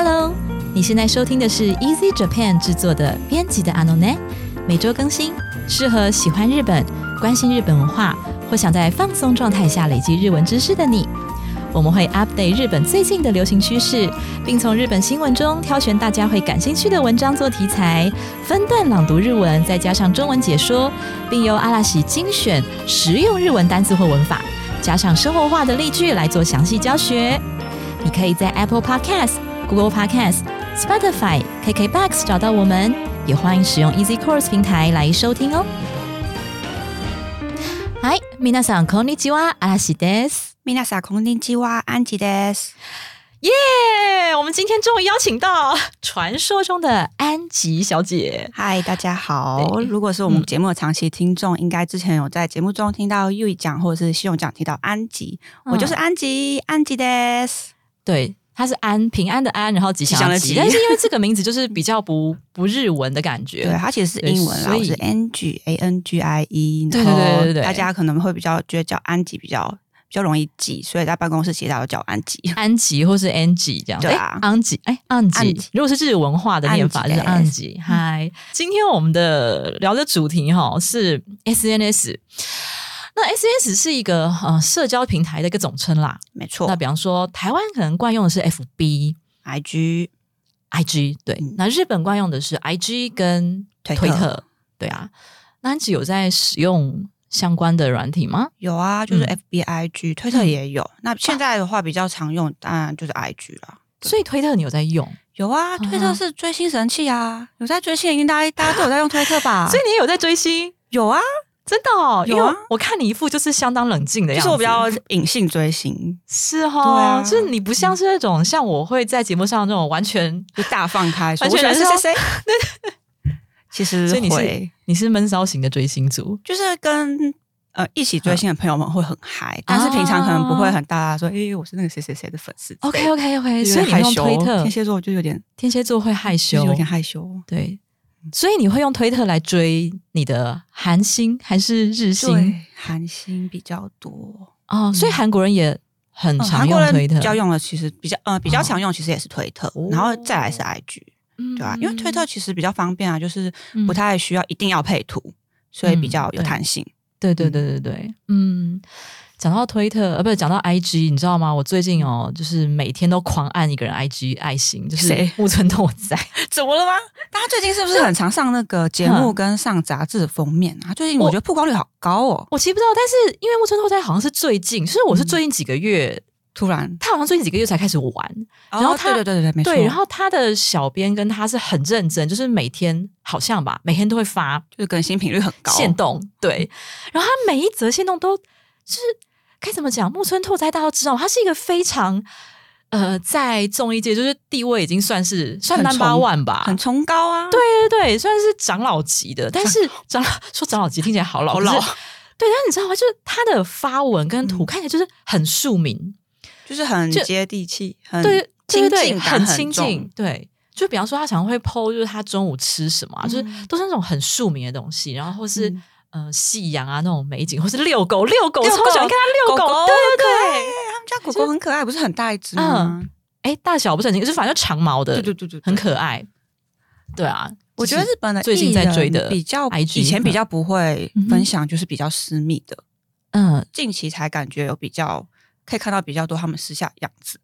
Hello，你现在收听的是 Easy Japan 制作的编辑的阿诺内，每周更新，适合喜欢日本、关心日本文化或想在放松状态下累积日文知识的你。我们会 update 日本最近的流行趋势，并从日本新闻中挑选大家会感兴趣的文章做题材，分段朗读日文，再加上中文解说，并由阿拉喜精选实用日文单词或文法，加上生活化的例句来做详细教学。你可以在 Apple Podcast、Google Podcast、Spotify、KKBox 找到我们，也欢迎使用 Easy Course 平台来收听哦。嗨，皆さんこんにちは、阿拉西です。米娜萨空丁基哇安吉德斯，耶我们今天终于邀请到传说中的安吉小姐。嗨，大家好。对如果是我们节目的长期听众，应该之前有在节目中听到 U 讲或者是信用讲提到安吉，我就是安吉，安吉德斯。对， 她是安平安的安，然后吉祥的吉，但是因为这个名字就是比较不不日文的感觉。对，它其实是英文啦，所以是 N G A N G I E，对对对对对大家可能会比较觉得叫安吉比较比较容易记，所以在办公室其实大家都叫安吉。安吉或是 Angie 这样，对啊诶安吉，哎，安吉。如果是日文化的念法，就是安吉安吉。嗨，今天我们的聊的主题哈是 SNS。那 SNS 是一个呃社交平台的一个总称啦。没错那比方说，台湾可能惯用的是 FB、，I G IG，对。嗯那日本惯用的是 IG 跟推特对啊。那安吉有在使用相关的软体吗？有啊，就是嗯 F B I G，推特也有。那现在的话比较常用，当然就是 I G 啦。所以推特你有在用，有啊，推特是追星神器啊，有在追星，应该大家都有在用推特吧？所以你也有在追星。有啊，真的哦，有啊。因为我看你一副就是相当冷静的样子，就是我比较隐性追星，是哈、对啊。就是你不像是那种像我会在节目上那种完全，就大放开，完我全燃烧。喜欢谁。谁谁。其实所以你是会你是闷骚型的追星族，就是跟呃一起追星的朋友们会很嗨，但是平常可能不会很大说，诶，我是那个谁谁谁的粉丝。OK OK OK，所以你用推特。天，蝎座就有点天蝎座会害就羞是，有点害羞。对，所以你会用推特来追你的韩星还是日星？对，韩星比较多，哦，所以韩国人也很嗯常用推特，比较用的其实比较呃比较哦常用，其实也是推特哦，然后再来是 IG。嗯对啊，因为推特其实比较方便啊，就是嗯不太需要一定要配图，所以比较有对弹性。对对对对对，嗯，讲到推特，呃，不是讲到 IG，你知道吗？我最近哦，就是每天都狂按一个人 IG 爱心，就是谁？木村拓哉。怎么了吗？大家最近是不是很常上那个节目跟上杂志的封面啊？最近我觉得曝光率好高哦，我其实不知道，但是因为木村拓哉好像是最近，就是我是最近几个月，突然，他好像最近几个月才开始玩，然后哦他对对对对对，没错，对，然后他的小编跟他是很认真，就是每天好像吧，每天都会发就是更新频率很高，线动，对，然后他每一则线动都就是该怎么讲，木村拓哉大家都知道，他是一个非常。呃，在综艺界就是地位已经算是算很 number one 吧，很崇高啊。对对对，算是长老级的，但是 长老说长老级听起来好老，好老对，但是你知道吗？就是他的发文跟图嗯看起来就是很庶民，就是很接地气，很亲近很亲近，对。就比方说，他常常会 PO，就是他中午吃什么、啊，就是嗯都是那种很庶民的东西，然后或是、嗯呃夕阳啊那种美景，或是遛狗，遛狗，遛超喜欢看他遛狗，对对对，他们家狗狗很可爱，不是很大一只吗？哎，大小不是很清，就是反正就长毛的，对对对对，很可爱，对啊，我觉得日本的最近在追的比较以前比较不会分享，就是比较私密的，嗯，近期才感觉有比较可以看到比较多他们私下的样子，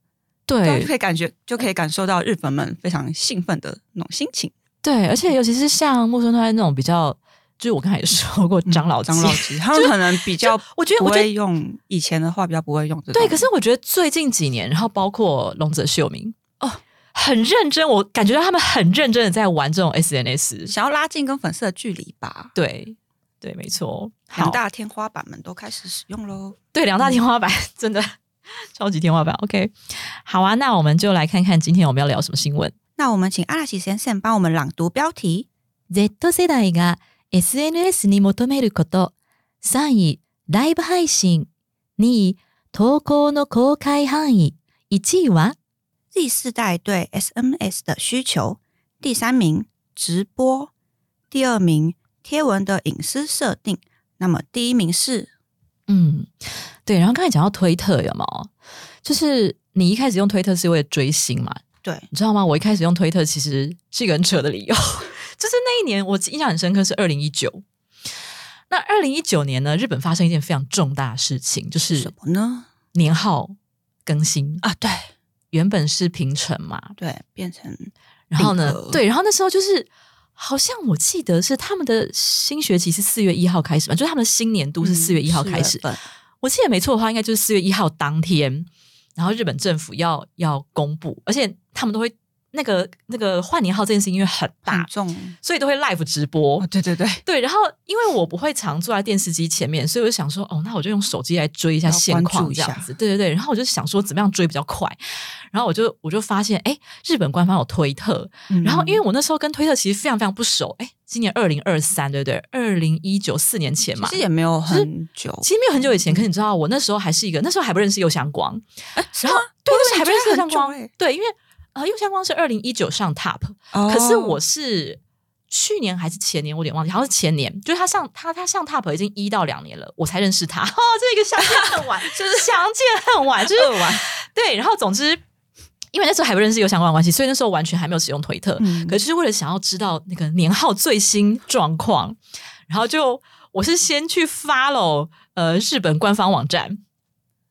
就对可以感觉就可以感受到日本们非常兴奋的那种心情。对，而且尤其是像木村拓哉那种比较，就是我刚才也说过长老级长老级，他们可能比较我觉得不我觉得会用以前的话比较不会用这。对，可是我觉得最近几年，然后包括龙泽秀明哦，很认真，我感觉到他们很认真的在玩这种 SNS。想要拉近跟粉丝的距离吧，对对，没错，好两大天花板们都开始使用喽。对两大天花板真的超级天花板。OK，好啊，那我们就来看看今天我们要聊什么新闻。那我们请阿拉奇先生帮我们朗读标题。Z 世代が SNS に求めること。3位、ライブ配信。2位、投稿の公開範囲。1位は Z 世代对 SMS 的需求，第三名直播，第二名贴文的隐私设定，那么第一名是嗯，对。然后刚才讲到推特有没有？就是你一开始用推特是为了追星嘛？ 对，你知道吗？我一开始用推特其实是一个很扯的理由， 就是那一年我印象很深刻是二零一九。那二零一九年呢，日本发生一件非常重大的事情，就是什么呢？年号更新啊，对原本是平成嘛，对，变成然后呢，对，然后那时候就是好像我记得是他们的新学期是四月一号开始嘛，就是他们的新年度是四月一号开始。4月份我记得没错的话，应该就是四月一号当天，然后日本政府要要公布，而且他们都会那个那个换年号这件事情因为很很大，重所以都会 live 直播。哦，对对对，对，然后因为我不会常坐在电视机前面，所以我就想说，哦，那我就用手机来追一下要现况这样子。对对对，然后我就想说，怎么样追比较快？然后我就我就发现，哎，日本官方有推特，然后因为我那时候跟推特其实非常非常不熟，哎，今年二零二三，对不对？二零一九四年前嘛其实，也没有很久，其实没有很久以前，可是你知道，我那时候还是一个，那时候还不认识右相光，哎然后吗对还不认识右相光对，因为呃，右相光是二零一九上 Top，哦可是我是去年还是前年，我有点忘记，好像是前年，就是他上他他上 Top 已经一到两年了，我才认识他。哦，这个相 见恨晚，就是相见恨晚，就是二完，对。然后总之，因为那时候还不认识有相关的关系，所以那时候完全还没有使用推特。嗯可是为了想要知道那个年号最新状况，然后就我是先去 follow 呃日本官方网站。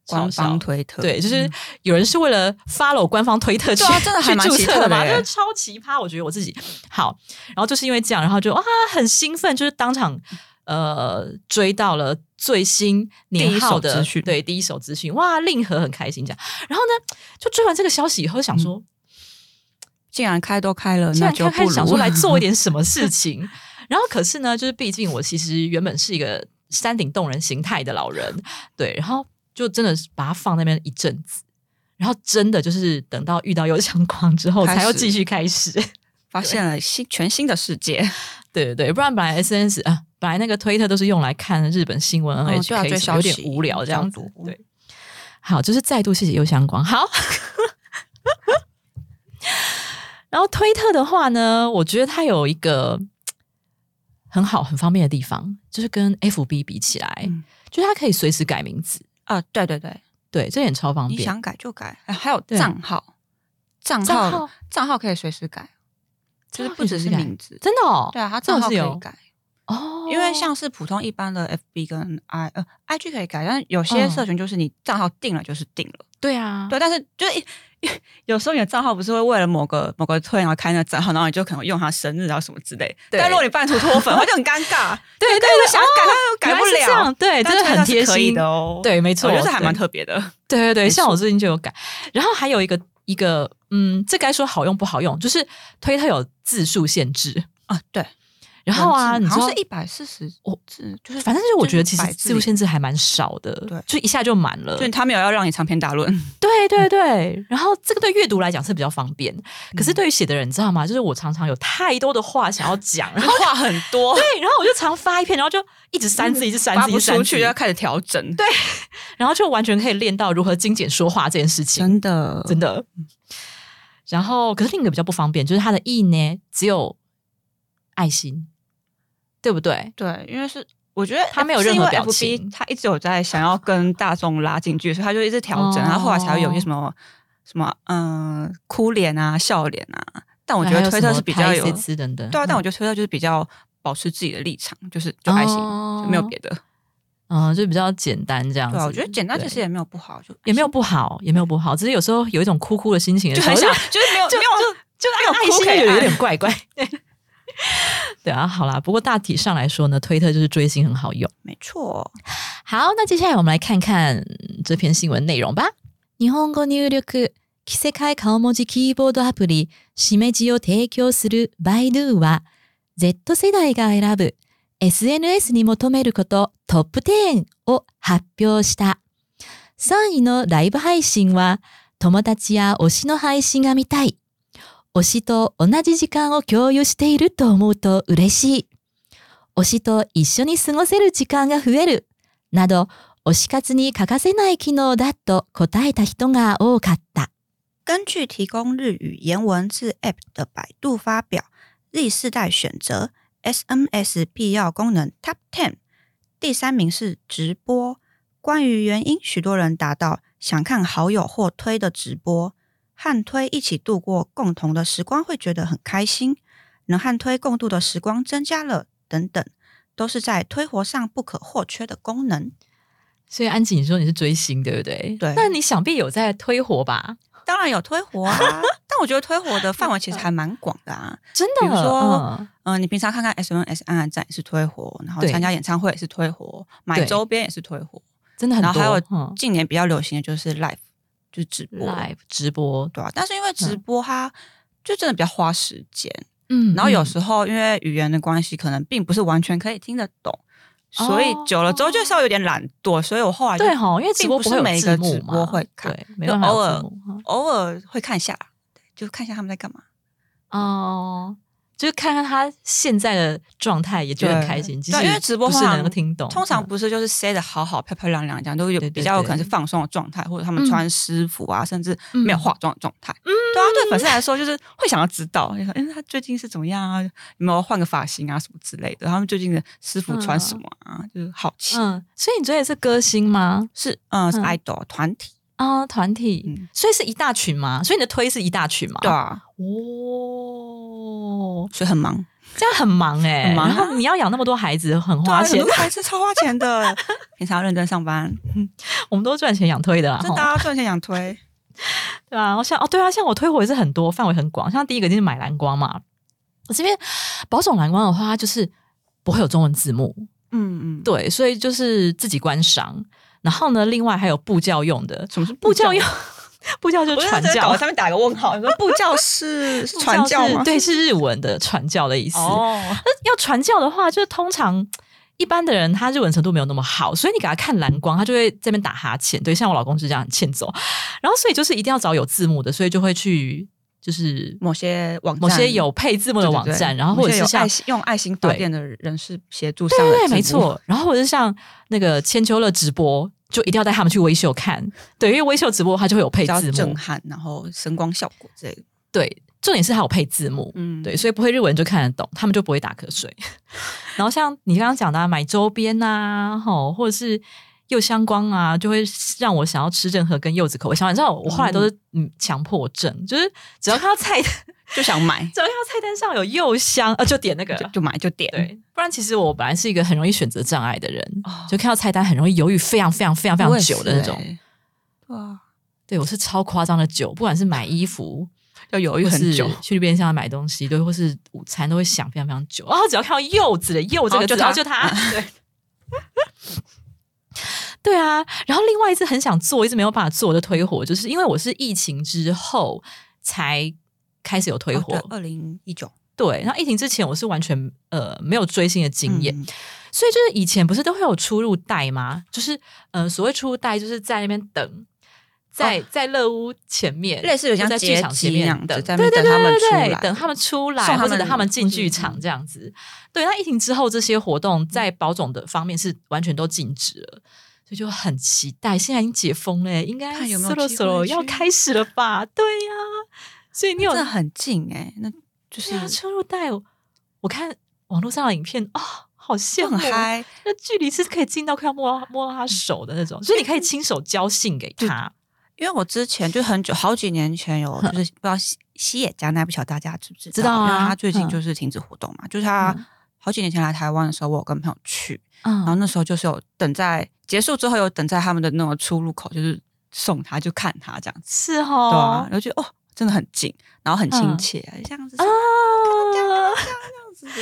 官方推特，对，就是嗯有人是为了 follow 官方推特去、对啊真的还蛮去注册的嘛，奇特的耶就是超奇葩。我觉得我自己好，然后就是因为这样，然后就啊很兴奋，就是当场呃追到了最新年号的对第一手资讯，哇，令和很开心这样。然后呢，就追完这个消息以后，想说，竟然开都开了，那就开始想说来做一点什么 事情。然后可是呢，就是毕竟我其实原本是一个山顶洞人形态的老人，对，然后就真的是把它放那边一阵子，然后真的就是等到遇到有相光之后，才又继续开始。发现了新全新的世界，对对对，不然本来 S N S 啊，本来那个推特都是用来看日本新闻嗯 N H 就要 K，、追消有点无聊这样子对，好，就是再度谢谢右相光。好，然后推特的话呢，我觉得它有一个很好、很方便的地方，就是跟 F B 比起来，嗯就是它可以随时改名字。啊，对对对，对，这点超方便。你想改就改，哎还有对。账号，账账号号账号可以随时改，就是不只是名字，真的哦，对啊，它账号可以改，哦，因为像是普通一般的 FB 跟 I 呃 IG 可以改，但有些嗯社群就是你账号定了就是定了，对啊，对，但是就是一 有时候你的账号不是会为了某个某个推然后开那个账号，然后你就可能用他生日然后什么之类，对。但如果你半途脱粉，会就很尴尬，对对对对，想改但又改不了对，真的很贴心。的哦，对，没错，我觉得还蛮特别的，对 对对，像我最近就有改，然后还有一个一个，嗯，这该说好用不好用，就是推特有字数限制，啊，对。然后啊，你知道是一百四十我字，就是反正就是我觉得其实100字数限制还蛮少的，对就一下就满了，就他没有要让你长篇大论，对对对，然后这个对阅读来讲是比较方便，可是对于写的人，你知道吗？就是我常常有太多的话想要讲，然后话很多，对，然后我就常发一篇，然后就一直删字，一直删字，一直删去就要开始调整，对，然后就完全可以练到如何精简说话这件事情。真的真的。然后，可是另一个比较不方便，就是它的意呢只有爱心，对不对？对，因为是我觉得他没有任何表情他一直有在想要跟大众拉近距离，所以他就一直调整，哦然后后来才会有一些什么什么嗯、呃哭脸啊、笑脸啊。但我觉得推特是比较有什么拍 CC 等等，对啊，但嗯我觉得推特就是比较保持自己的立场，就是就爱心，哦就没有别的。嗯，就比较简单这样子。对啊，我觉得简单对其实也没有不好，就也没有不好，也没有不好，只是有时候有一种哭哭的心情的时候，就很想，就是没有就没有就没有爱心哭就有点怪怪。对 对啊，好啦，不过大体上来说呢，推特就是追星很好用。没错。好，那接下来我们来看看这篇新闻内容吧。日本語入力着せ替え顔文字キーボードアプリしめじを提供するバイドゥは Z 世代が選ぶ SNS に求めることトップ10を発表した。3位のライブ配信は友達や推しの配信が見たい。推しと同じ時間を共有していると思うと嬉しい。推しと一緒に過ごせる時間が増える。など、推し活に欠かせない機能だと答えた人が多かった。根据提供日语言文字 App 的百度发表，Z 世代选择 SMS 必要功能 Top Ten，第三名是直播。关于原因，许多人答到想看好友或推的直播，和推一起度过共同的时光会觉得很开心，能和推共度的时光增加了等等，都是在推活上不可或缺的功能。所以安吉，你说你是追星，对不对？对那你想必有在推活吧？当然有推活啊，但我觉得推活的范围其实还蛮广的啊。真的，比如说嗯嗯、你平常看看 S N S 暗暗站也是推活，然后对参加演唱会也是推活，买周边也是推活，真的很多。然后还有嗯近年比较流行的就是 live，就是直播 live 直播，对啊。但是因为直播它就真的比较花时间，嗯然后有嗯时候因为语言的关系，可能并不是完全可以听得懂，所以久了之后就稍微有点懒惰，所以我后来对哈，因为直播不是每一个直播会看对，没有偶尔偶尔会看一下，对就看一下他们在干嘛。哦。就是看看他现在的状态，也觉得很开心。即对因为直播是通常能够听懂，通常嗯不是就是塞的好好漂漂亮亮这样，都有比较有可能是放松的状态，或者他们嗯穿私服啊，甚至嗯没有化妆的状态。嗯对啊，对粉丝来说就是会想要知道，就说哎，他最近是怎么样啊？有没有换个发型啊什么之类的？他们最近的私服穿什么啊？就是好奇。嗯，所以你追的是歌星吗？是嗯，是嗯 idol 团体，啊，团体，嗯，所以是一大群嘛？所以你的推是一大群嘛？对啊，哦，所以很忙，这样很忙哎、很忙。啊然后你要养那么多孩子，很花钱。孩子超花钱的，平常要认真上班，我们都赚钱养推的啦，真的吼啊赚钱养推，对啊。然后像哦，对啊，像我推火也是很多，范围很广。像第一个就是买蓝光嘛，我这边保种蓝光的话，它就是不会有中文字幕，嗯嗯，对，所以就是自己观赏。然后呢，另外还有布教用的，什么是布教用，布教 就是传教我上面打个问号，你说布教是 传教吗？是对，是日文的传教的意思。哦，要传教的话，就是通常一般的人他日文程度没有那么好，所以你给他看蓝光，他就会这边打哈欠。对，像我老公是这样欠揍，然后所以就是一定要找有字幕的，所以就会去就是某些网站某些有配字幕的网站，然后或者是爱。心用爱心发对电的人士协助上对没，错。然后或者是像那个千秋乐直播，就一定要带他们去微秀看。对，因为微秀直播它就会有配字幕震，撼，然后声光效果之类的。对，重点是它有配字幕。嗯，对，所以不会日文就看得懂，他们就不会打瞌睡。然后像你刚刚讲的、啊、买周边呐、吼，或者是柚香光啊，就会让我想要吃任何跟柚子口味相关。你知道，我后来都是嗯强迫症，就是只要看到菜，只 就想买，只要看到菜单上有柚香，呃，就点那个。就就买就点。对，不然其实我本来是一个很容易选择障碍的人，哦就看到菜单很容易犹豫非常非常非常非常久的那种。欸。对啊，对我是超夸张的久，不管是买衣服，要犹豫很久。去便利商店买东西，对，或是午餐都会想非常非常久。然后只要看到柚子的柚这个字，哦就它就它，对。对啊，然后另外一次很想做，一直没有办法做的推火，就是因为我是疫情之后才开始有推火，二零一九对。然后疫情之前我是完全呃没有追星的经验，嗯所以就是以前不是都会有出入带吗？就是呃所谓出入带，就是在那边等。在在乐屋前面，类似有像在剧场前面接机那样子等，在那对对对边等他们对对出来等他们出来，或者等他们进剧嗯场这样子。对，那疫情之后，这些活动在保种的方面是完全都禁止了，所以就很期待。现在已经解封了，应该看有没有 solo 要开始了吧？对呀、所以你有真的很近哎，那就是对啊出入带，我我看网络上的影片啊、好羡慕，很嗨。那距离是可以近到快要摸到摸到他手的那种，所以你可以亲手交信给他。因为我之前就很久好几年前有，就是不知道西西野加奈不晓得大家知不知道？知道啊因为他最近嗯就是停止活动嘛，就是他嗯好几年前来台湾的时候，我有跟朋友去，然后嗯，那时候就是有等在结束之后又等在他们的那种出入口，就是送他就看他这样子，是哦，对啊，然后觉得哦真的很近，然后很亲嗯。切，这样子啊。这样子。的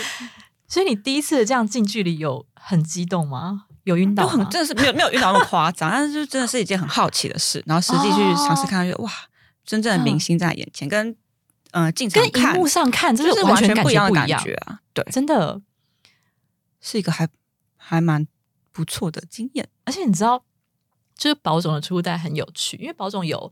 所以你第一次这样近距离有很激动吗？有晕倒吗？就很真的是没有没有晕倒那么夸张，但是就真的是一件很好奇的事，然后实际去尝试看，就觉得哇，真正的明星在眼前，跟呃进场跟荧幕上看，真就是完全不一样的感觉啊，对，真的。是一个还还蛮不错的经验。而且你知道，就是保总的出入带很有趣，因为保总有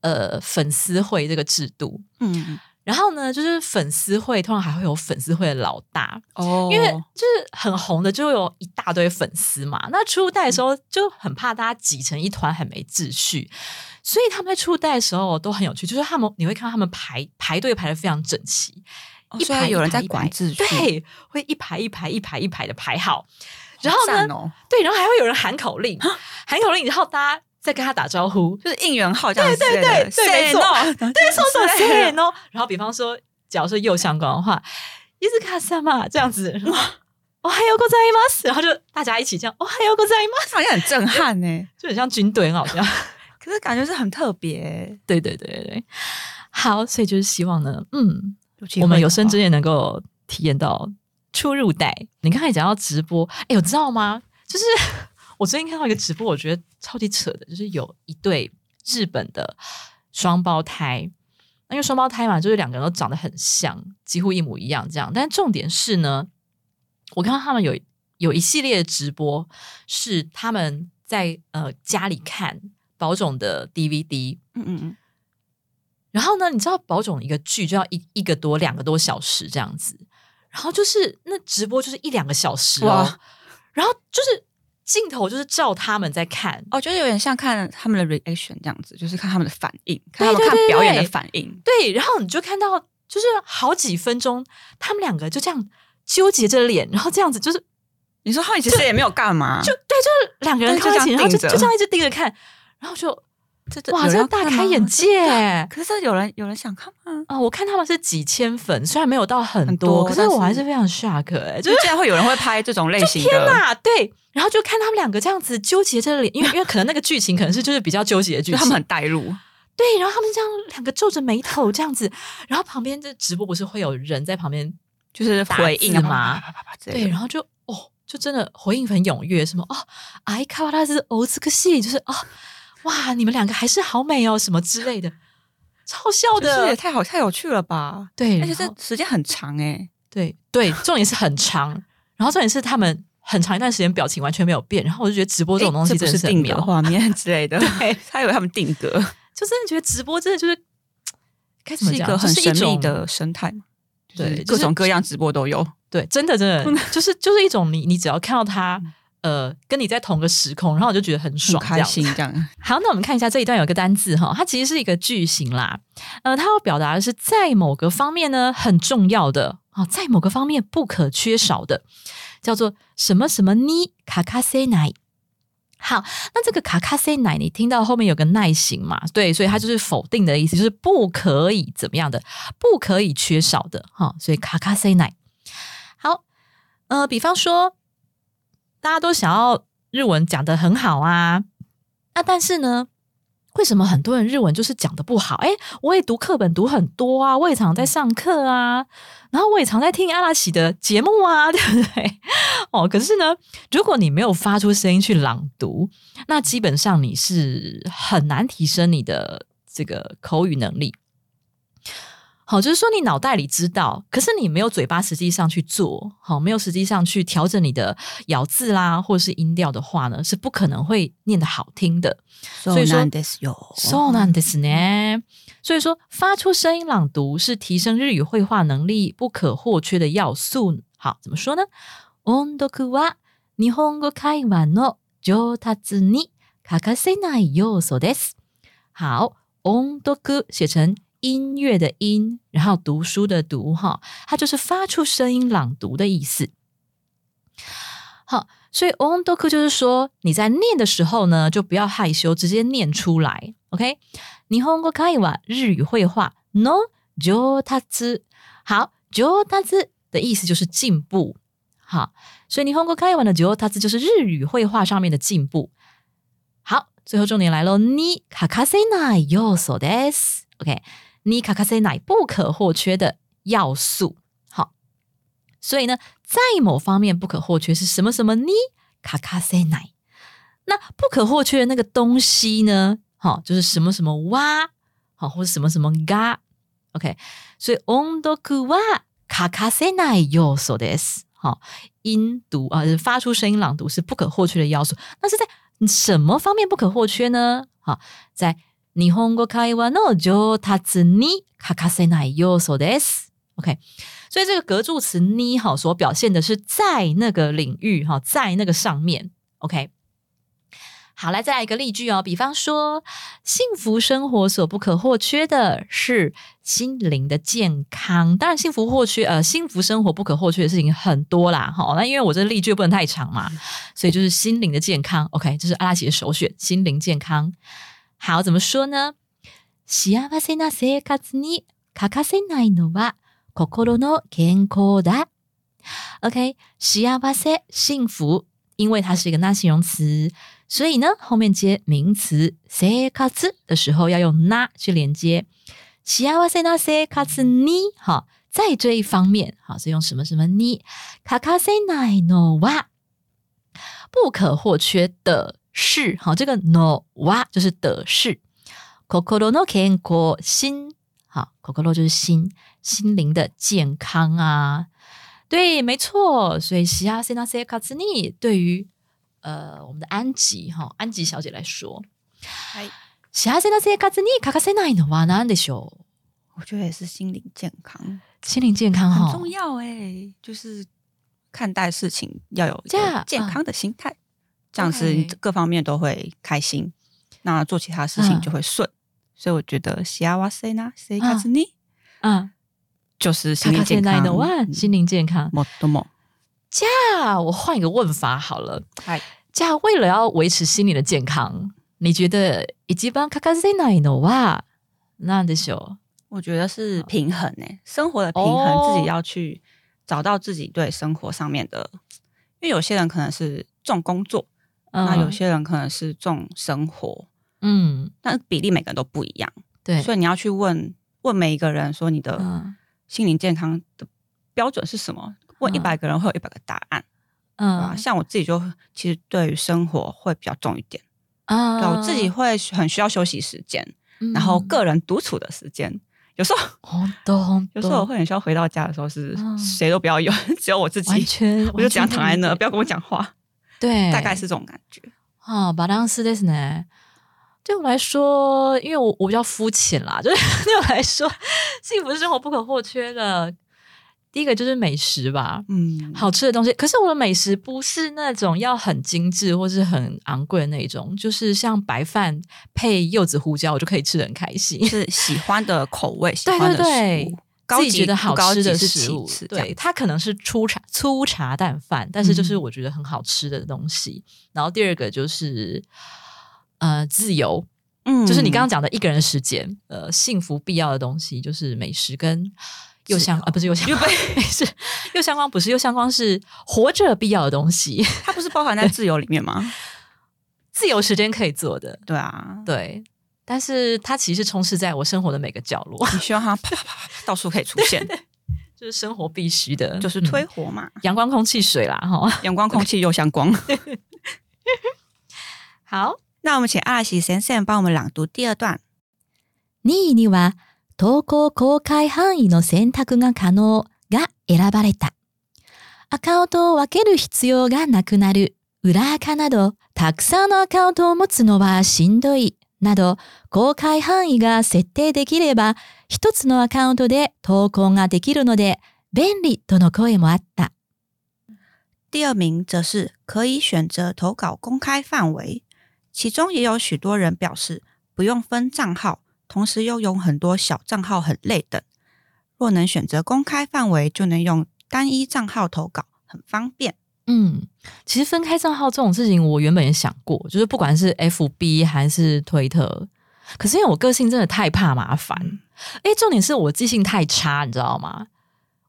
呃粉丝会这个制度，嗯，然后呢，就是粉丝会通常还会有粉丝会的老大，哦因为就是很红的，就会有一大堆粉丝嘛。那初代的时候就很怕大家挤成一团，很没秩序，所以他们在初代的时候都很有趣，就是他们你会看到他们排排队排的非常整齐，哦一排有人在管秩序，对，会一排一排一排一排的排好。然后呢，好赞哦，对，然后还会有人喊口令，喊口令，然后大家 在跟他打招呼，就是应援号这样子对对对对 say 没错 no，对，说说之类 say 的 no。然后比方说，假如是右相关的话，伊斯卡萨嘛这样子，哦还有ございます，然后就大家一起这样，哦还有ございます，好像很震撼呢。就很像军队，很好像。可是感觉是很特别。对对对对对，好，所以就是希望呢，嗯，机会我们有的话生之年能够体验到 出入带。你刚才讲到直播，哎，有知道吗？就是 我最近看到一个直播，我觉得超级扯的，就是有一对日本的双胞胎。那因为双胞胎嘛，就是两个人都长得很像，几乎一模一样这样。但重点是呢，我看到他们有有一系列的直播，是他们在呃家里看宝冢的 DVD，嗯嗯嗯，然后呢，你知道宝冢一个剧就要一一个多两个多小时这样子，然后就是那直播就是一两个小时哦哇，然后就是镜头就是照他们在看，哦，就是有点像看他们的 reaction 这样子，就是看他们的反应，看他们看表演的反应。对，然后你就看到就是好几分钟，他们两个就这样纠结着脸，然后这样子就是你说他们其实也没有干嘛，就对，就是两个人靠在一起，然后就就这样一直盯着看，然后就哇，这大开眼。界。可是这有人有人想看吗？啊、我看他们是几千粉，虽然没有到很很多，可是我还是非常 shock 哎、就就是竟然会有人会拍这种类型的，天哪，对，然后就看他们两个这样子纠结着脸，因为 因为可能那个剧情可能是就是比较纠结的剧情，他们很带入，对，然后他们这样两个皱着眉头这样子，然后旁边这直播不是会有人在旁边就是回应吗对，然后就哦，就真的回应很踊跃，什么哦，哎，卡瓦拉斯哦，这个戏就是哦，哇，你们两个还是好美哦，什么之类的，超笑的。这也，太好太有趣了吧？对，而且这时间很长哎，对对，重点是很长，然后重点是他们很长一段时间表情完全没有变，然后我就觉得直播这种东西诶真的是定格，画面 之类的，对，他以为他们定格，就真的觉得直播真的就是该怎么讲，是一个很神秘的生态嘛，对各种各样直播都有。对，真的真的就是就是一种你你只要看到他。呃，跟你在同个时空，然后我就觉得很很爽，开心这样。好，那我们看一下这一段有一个单字哈，它其实是一个句型啦。呃，它要表达的是在某个方面呢很重要的啊，在某个方面不可缺少的，叫做什么什么呢卡卡塞奶。好，那这个卡卡塞奶，你听到后面有个耐型嘛？对，所以它就是否定的意思，就是不可以怎么样的，不可以缺少的哈。所以卡卡塞奶。好，呃，比方说，大家都想要日文讲得很好啊，那但是呢，为什么很多人日文就是讲的不好？哎，我也读课本读很多啊，我也常在上课啊，然后我也常在听阿拉喜的节目啊，对不对？哦，可是呢，如果你没有发出声音去朗读，那基本上你是很难提升你的这个口语能力。好，就是说你脑袋里知道，可是你没有嘴巴实际上去做，好，没有实际上去调整你的咬字啦，或者是音调的话呢，是不可能会念得好听的。所以说难ですよ。 so なんですね。所以说，发出声音朗读是提升日语绘画能力不可或缺的要素。好，怎么说呢？音読は日本語会話の上達に欠かせない要素です。好，音読写成 音乐的音，然后读书的读，哈，它就是发出声音朗读的意思。好，所以 on doku 就是说你在念的时候呢，就不要害羞，直接念出来。OK，日本語会話日语绘画 no 上達。好，上達的意思就是进步。好，所以日本語会話的上達就是日语绘画上面的进步。好，最后重点来喽，你欠かせない要素です。OK， 你欠かせない不可或缺的要素。好，所以呢，在某方面不可或缺是什么什么呢？卡卡塞奶。那不可或缺的那个东西呢？好，就是什么什么哇，好，或者什么什么嘎。OK，所以音読は卡卡塞奶要素です。好，音读啊、呃，发出声音朗读是不可或缺的要素。那是在什么方面不可或缺呢？好，在 日本語会話の上達に欠かせない要素です。OK，所以这个格助词呢，哈，所表现的是在那个领域，哈，在那个上面。OK， 好，来再来一个例句哦。比方说，幸福生活所不可或缺的是心灵的健康。当然，幸福或缺呃，幸福生活不可或缺的事情很多啦。好，那因为我这例句不能太长嘛，所以就是心灵的健康。OK，这是阿拉奇的首选，心灵健康。 好，怎么说呢？幸せな生活に欠かせないのは心の健康だ。OK，幸せ幸福，因为它是一个那形容词。所以呢，后面接名词“生活”的时候要用“那”去连接。幸せな生活に，哈，在这一方面，好，是用什么什么に？欠かせないのは不可或缺的 是，好，这个のは就是的是。心の健康，心，好，心就是心，心灵的健康啊。对，没错。所以幸せな生活に对于呃，我们的安吉哈，安吉小姐来说，幸せな生活に欠かせないのは何でしょう？我觉得也是心灵健康，心灵健康很重要哎，就是看待事情要有健康的心态， 这样子各方面都会开心，那做其他事情就会顺。所以我觉得幸せな生活に，嗯，就是心灵健康，心灵健康，么多么。加，我换一个问法好了。嗨，加，为了要维持心理的健康，你觉得一基本卡卡塞奈诺哇？那的时候，我觉得是平衡呢，生活的平衡，自己要去找到自己对生活上面的。因为有些人可能是重工作， 那有些人可能是重生活，嗯，但比例每个人都不一样。对，所以你要去问问每一个人，说你的心灵健康的标准是什么？问一百个人会有一百个答案，嗯，像我自己就其实对于生活会比较重一点啊，对我自己会很需要休息时间，然后个人独处的时间，有时候，有时候我会很需要回到家的时候是谁都不要有，只有我自己，我就这样躺在那，不要跟我讲话，对，大概是这种感觉啊。把当斯的是呢，对我来说，因为我我比较肤浅啦，就是对我来说，幸福是生活不可或缺的。第一个就是美食吧，嗯，好吃的东西。可是我的美食不是那种要很精致或是很昂贵的那种，就是像白饭配柚子胡椒，我就可以吃的很开心。是喜欢的口味，对 对对，自己觉得好吃的食物。对，它可能是粗茶粗茶淡饭，但是就是我觉得很好吃的东西。然后第二个就是呃自由，嗯，就是你刚刚讲的一个人时间，呃，幸福必要的东西就是美食跟。又相啊，不是又相关，是又相关，不是又相关，是活着必要的东西。它不是包含在自由里面吗？自由时间可以做的，对啊，对。但是它其实充斥在我生活的每个角落。你希望它啪啪啪到处可以出现，就是生活必须的，就是推活嘛。阳光、空气、水啦，哈，阳光、空气又相光。好，那我们请阿拉西先生帮我们朗读第二段。你你哇。投稿公開範囲の選択が可能が選ばれた。アカウントを分ける必要がなくなる。裏垢など、たくさんのアカウントを持つのはしんどい。 など、公開範囲が設定できれば、一つのアカウントで投稿ができるので、便利との声もあった。第二名则是可以选择投稿公开范围，其中也有许多人表示不用分账号。同时又有很多小账号很累等，若能选择公开范围，就能用单一账号投稿，很方便。 嗯，其实分开账号这种事情，我原本也想过，就是不管是 F B 还是推特，可是因为我个性真的太怕麻烦，哎，重点是我记性太差，你知道吗？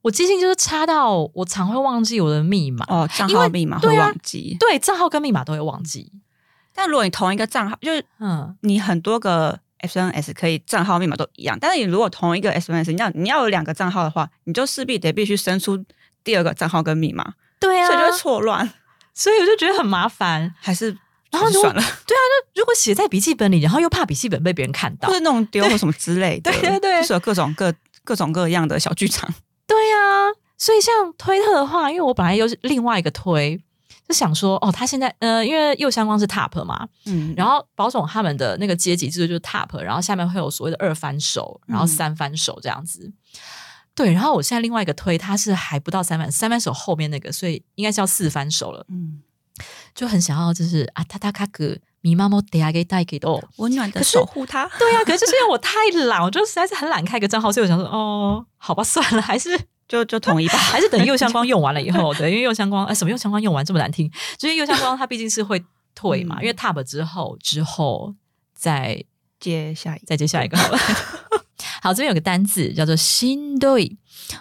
我记性就是差到我常会忘记我的密码哦，账号密码会忘记，对，账号跟密码都会忘记。但如果你同一个账号，就是嗯，你很多个。S N S 可以账号密码都一样，但是你如果同一个 S N S，你要你要有两个账号的话，你就势必得必须生出第二个账号跟密码，对啊，所以就会错乱，所以我就觉得很麻烦，还是然后算了，对啊，就如果写在笔记本里，然后又怕笔记本被别人看到，或者弄丢或什么之类的，对对对，就是有各种各各种各样的小剧场，对啊，所以像推特的话，因为我本来又是另外一个推。就想说哦，他现在呃，因为右相关是 top 嘛，嗯，然后保总他们的那个阶级制度就是 top，然后下面会有所谓的二翻手，然后三翻手这样子。对，然后我现在另外一个推，他是还不到三翻，三翻手后面那个，所以应该是要四番手了。嗯，就很想要就是啊，他他卡格米妈妈得下给带给的温暖的守护他。对呀，可是就是因为我太懒，我就实在是很懒开个账号，所以我想说，哦，好吧，算了，还是就就统一吧，还是等 右相光用完了以后，对，因为右相光，哎，什么右相光用完这么难听？就是右相光它毕竟是会退嘛，因为 Tab 之后之后再接下一再接下一个好了。好，这边有个单字叫做心对，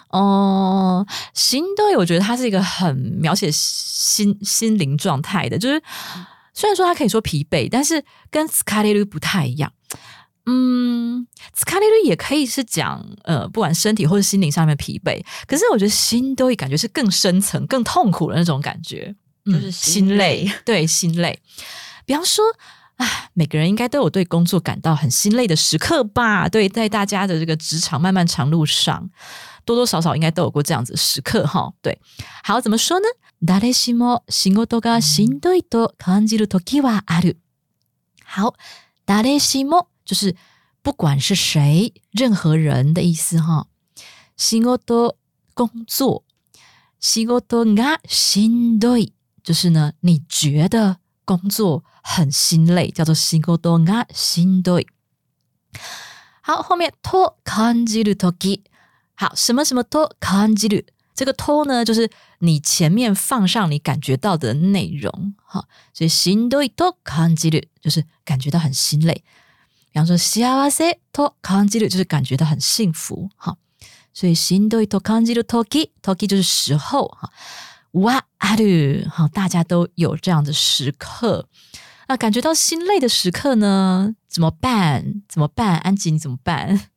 哦，心对，我觉得它是一个很描写心心灵状态的，就是虽然说它可以说疲惫，但是跟斯卡列鲁不太一样。嗯，斯卡列鲁也可以是讲呃，不管身体或者心灵上面疲惫，可是我觉得心都会感觉是更深层、更痛苦的那种感觉，就是心累，对，心累。比方说。唉，每个人应该都有对工作感到很心累的时刻吧？对，在大家的这个职场漫漫长路上，多多少少应该都有过这样子的时刻哈。对，好，怎么说呢？誰しも仕事がしんどいと感じる時はある。好，誰しも就是不管是谁，任何人的意思哈。仕事工作，仕事がしんどい，就是呢，你觉得。 工作很心累，叫做仕事がしんどい。好，后面と感じるとき，好，什么什么と感じる，这个と呢，就是你前面放上你感觉到的内容，哈，所以しんどいと感じる就是感觉到很心累。比方说幸せと感じる就是感觉到很幸福，哈，所以しんどいと感じるとき，とき就是时候，哈。 哇阿鲁，好，大家都有这样的时刻。那感觉到心累的时刻呢？怎么办？怎么办？安吉，你怎么办？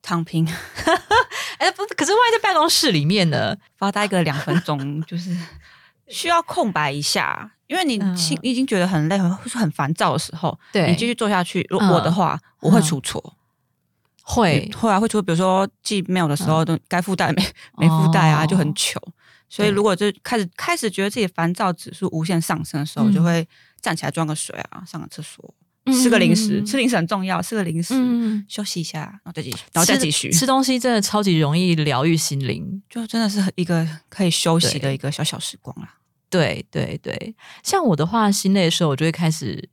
躺平。哎，不，可是万一在办公室里面呢？发呆个两分钟，就是需要空白一下，因为你心已经觉得很累，很很烦躁的时候，对你继续做下去。如果我的话，我会出错，会会啊，会出。比如说寄 mail 的时候，都该附带没没附带啊，就很糗。所以，如果就开始开始觉得自己烦躁指数无限上升的时候，我就会站起来装个水啊，上个厕所，吃个零食，吃零食很重要，吃个零食，休息一下，然后再继续，然后再继续吃东西，真的超级容易疗愈心灵，就真的是一个可以休息的一个小小时光啊。对对对，像我的话，心累的时候，我就会开始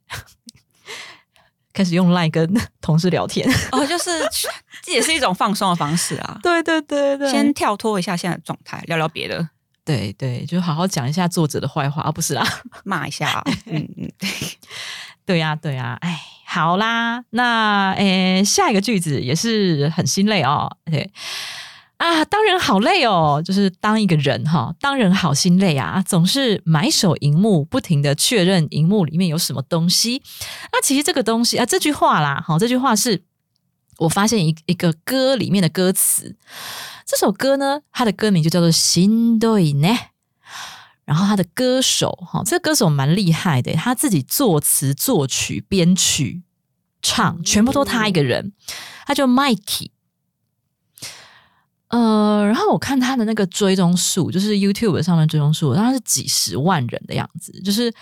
开始用赖跟同事聊天，哦，就是这也是一种放松的方式啊。对对对对，先跳脱一下现在的状态，聊聊别的。对对，就好好讲一下作者的坏话，不是啦，骂一下。嗯嗯，对呀对呀，哎，好啦，那诶，下一个句子也是很心累哦。对啊，当人好累哦，就是当一个人哈，当人好心累啊，总是埋首荧幕，不停的确认荧幕里面有什么东西。那其实这个东西啊，这句话啦，好，这句话是我发现一一个歌里面的歌词。这首歌呢，它的歌名就叫做《心对呢》，然后他的歌手哈，这个歌手蛮厉害的，他自己作词、作曲、编曲、唱，全部都他一个人，他叫 Mikey。呃，然后我看他的那个追踪数，就是 YouTube 上面追踪数，他是几十万人的样子，就是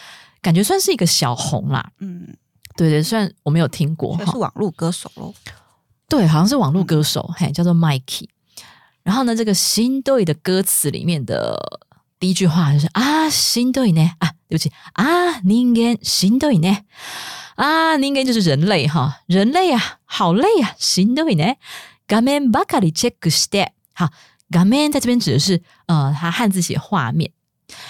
感觉算是一个小红啦。嗯，对对，虽然我没有听过，是网络歌手喽。对，好像是网络歌手，嘿，叫做 Mikey。然后呢，这个心对的歌词里面的第一句话就是啊，心对呢啊，对不起啊，人間心对呢啊，人間就是人类哈，人类啊，好累啊，心对呢，画面ばかりチェックして，好，画面在这边指的是呃，它汉字写画面，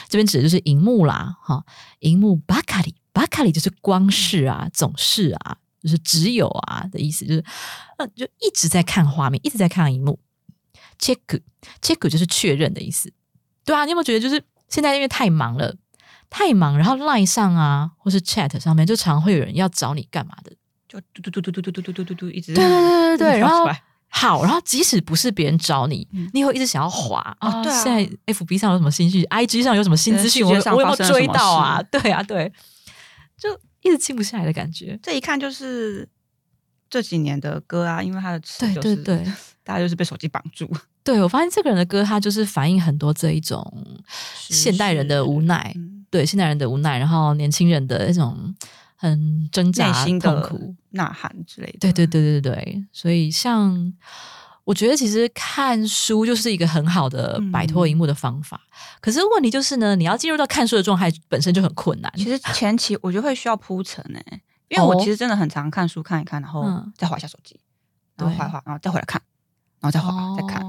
这边指的就是荧幕啦，哈，荧幕ばかりばかり就是光是啊，总是啊， 就是只有啊的意思，就是那，就一直在看画面，一直在看荧幕。check check 就是确认的意思，对啊，你有没有觉得就是现在因为太忙了，太忙，然后 line 上啊，或是 chat 上面就常会有人要找你干嘛的，就嘟嘟嘟嘟嘟嘟嘟嘟嘟嘟一直对对对对对，然后好，然后即使不是别人找你，你会一直想要滑啊，现在 FB 上有什么新讯，IG 上有什么新资讯，我我有没有追到啊？对啊，对，就一直静不下来的感觉，这一看就是这几年的歌啊，因为他的词对对对。大家就是被手机绑住。对，我发现这个人的歌，他就是反映很多这一种现代人的无奈，对现代人的无奈，然后年轻人的那种很挣扎、痛苦、呐喊之类的。对，对，对，对，对。所以，像我觉得其实看书就是一个很好的摆脱荧幕的方法。可是问题就是呢，你要进入到看书的状态本身就很困难。其实前期我觉得会需要铺陈诶，因为我其实真的很常看书看一看，然后再划一下手机，然后划划，然后再回来看，然后再划再看。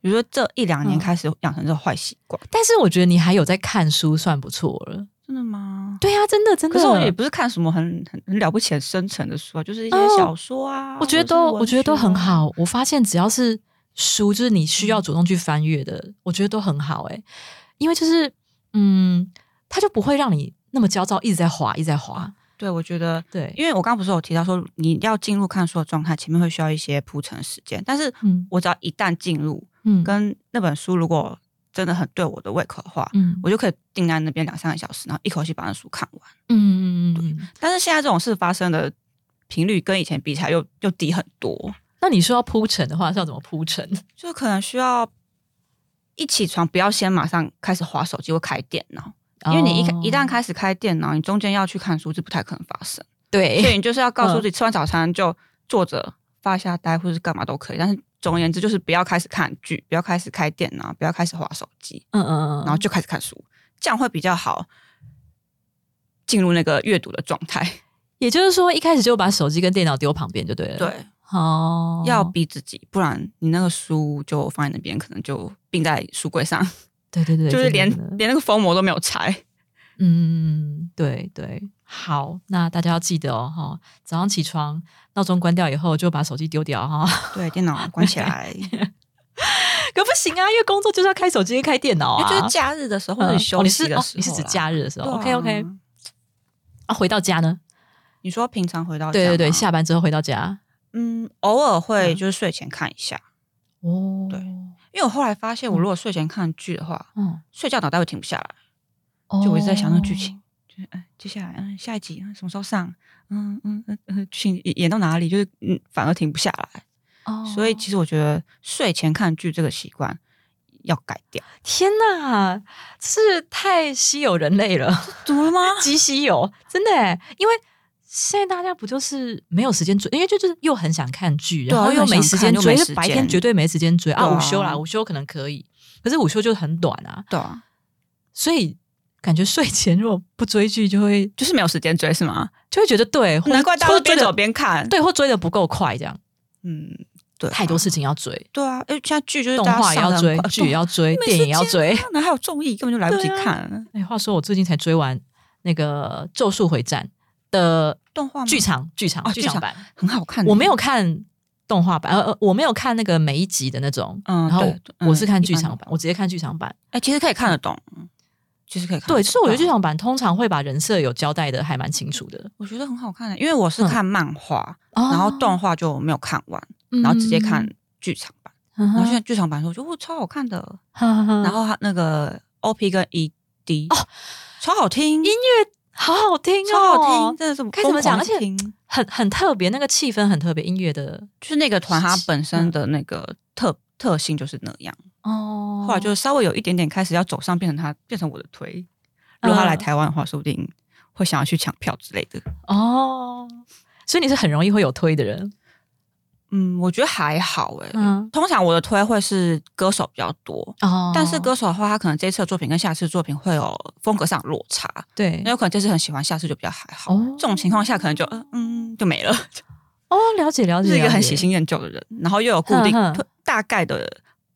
比如说这一两年开始养成这个坏习惯，但是我觉得你还有在看书，算不错了。真的吗？对呀，真的真的。可是我也不是看什么很很很了不起、很深层的书啊，就是一些小说啊。我觉得都我觉得都很好。我发现只要是书，就是你需要主动去翻阅的，我觉得都很好哎。因为就是嗯，它就不会让你那么焦躁，一直在滑，一直在滑。对，我觉得对，因为我刚刚不是有提到说，你要进入看书的状态，前面会需要一些铺陈时间。但是，嗯，我只要一旦进入，嗯，跟那本书如果真的很对我的胃口的话，嗯，我就可以定在那边两三个小时，然后一口气把那书看完。嗯嗯嗯嗯。但是现在这种事发生的频率跟以前比起来又又低很多。那你说要铺陈的话，是要怎么铺陈？就可能需要一起床不要先马上开始划手机或开电脑。因为你一一旦开始开电脑，你中间要去看书是不太可能发生。对，所以你就是要告诉自己，吃完早餐就坐着发下呆，或者是干嘛都可以。但是总而言之，就是不要开始看剧，不要开始开电脑，不要开始划手机。嗯嗯嗯，然后就开始看书，这样会比较好进入那个阅读的状态。也就是说，一开始就把手机跟电脑丢旁边就对了。对，哦，要逼自己，不然你那个书就放在那边，可能就并在书柜上。对对对，就是连连那个封膜都没有拆。嗯，对对，好，那大家要记得哦，哈，早上起床闹钟关掉以后就把手机丢掉哈。对，电脑关起来。可不行啊，因为工作就是要开手机、开电脑啊。就是假日的时候，你休息的时候，你是指假日的时候？OK OK。啊，回到家呢？你说平常回到家？对对对，下班之后回到家，嗯，偶尔会就是睡前看一下。哦，对。因为我后来发现，我如果睡前看剧的话，嗯，睡觉脑袋会停不下来，就我一直在想那个剧情，就是哎，接下来嗯，下一集什么时候上？嗯嗯嗯，剧情演到哪里？就是嗯，反而停不下来。哦，所以其实我觉得睡前看剧这个习惯要改掉。天哪，是太稀有人类了，怎么了吗？极稀有，真的，因为。现在大家不就是没有时间追，因为就是又很想看剧，然后又没时间追，白天绝对没时间追啊。午休啦，午休可能可以，可是午休就很短啊。对啊，所以感觉睡前如果不追剧，就会就是没有时间追，是吗？就会觉得对，难怪大家边走边看，对，或追的不够快，这样。嗯，对，太多事情要追。对啊，因为现在剧就是动画也要追，剧也要追，电影也要追，那还有综艺根本就来不及看。哎，话说我最近才追完那个《咒术回战》的。动画剧场剧场剧场版很好看，我没有看动画版，呃，我没有看那个每一集的那种，嗯，然后我是看剧场版，我直接看剧场版。哎，其实可以看得懂，其实可以看。对，其实我觉得剧场版通常会把人设有交代的还蛮清楚的，我觉得很好看的，因为我是看漫画，然后动画就没有看完，然后直接看剧场版，然后现在剧场版说我觉得哇超好看的，然后他那个 OP 跟 ED 哦。超好听，音乐。好好听哦，超好听，真的是该怎么讲？而且很很特别，那个气氛很特别，音乐的，就是那个团它本身的那个特特性就是那样哦。后来就稍微有一点点开始要走上，变成他变成我的推。如果他来台湾的话，说不定会想要去抢票之类的哦。所以你是很容易会有推的人。嗯，我觉得还好哎。嗯，通常我的推会是歌手比较多哦，但是歌手的话，他可能这次的作品跟下次作品会有风格上落差。对，那有可能这次很喜欢，下次就比较还好。这种情况下，可能就嗯就没了。哦，了解了解，是一个很喜新厌旧的人，然后又有固定大概的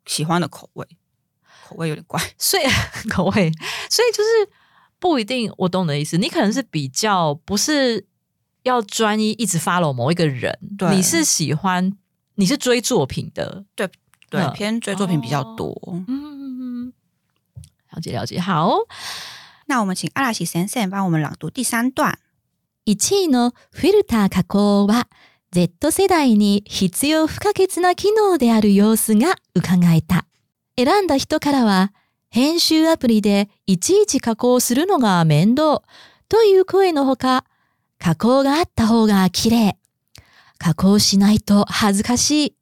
喜欢的口味，口味有点怪，所以口味，所以就是不一定。我懂你的意思，你可能是比较不是。要专一一直 follow 某一个人，你是喜欢你是追作品的，对对，偏追作品比较多。嗯，了解了解。好，那我们请阿拉西先生帮我们朗读第三段。一のフィルター加工は Z 世代に必要不可欠な機能である様子が伺えた。選んだ人からは編集アプリでいちいち加工するのが面倒という声のほか、加工があった方が綺麗。加工しないと恥ずかしい。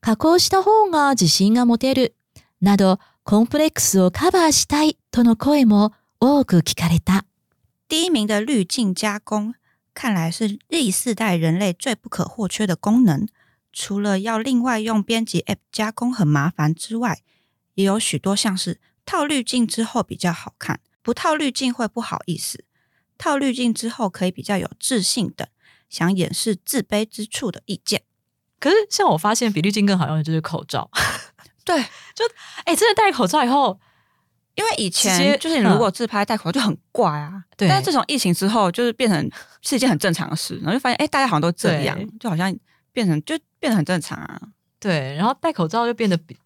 加工した方が自信が持てる。など、コンプレックスをカバーしたいとの声も多く聞かれた。第一名的滤镜加工，看来是第四代人类最不可或缺的功能。除了要另外用编辑 App 加工很麻烦之外，也有许多像是套滤镜之后比较好看，不套滤镜会不好意思，套滤镜之后可以比较有自信等想掩饰自卑之处的意见。可是像我发现比滤镜更好用的就是口罩，对，就哎，真的戴口罩以后。因为以前就是你如果自拍戴口罩就很怪啊，对。但是自从疫情之后，就是变成是一件很正常的事，然后就发现哎，大家好像都这样，就好像变成就变得很正常啊。对，然后戴口罩就变得比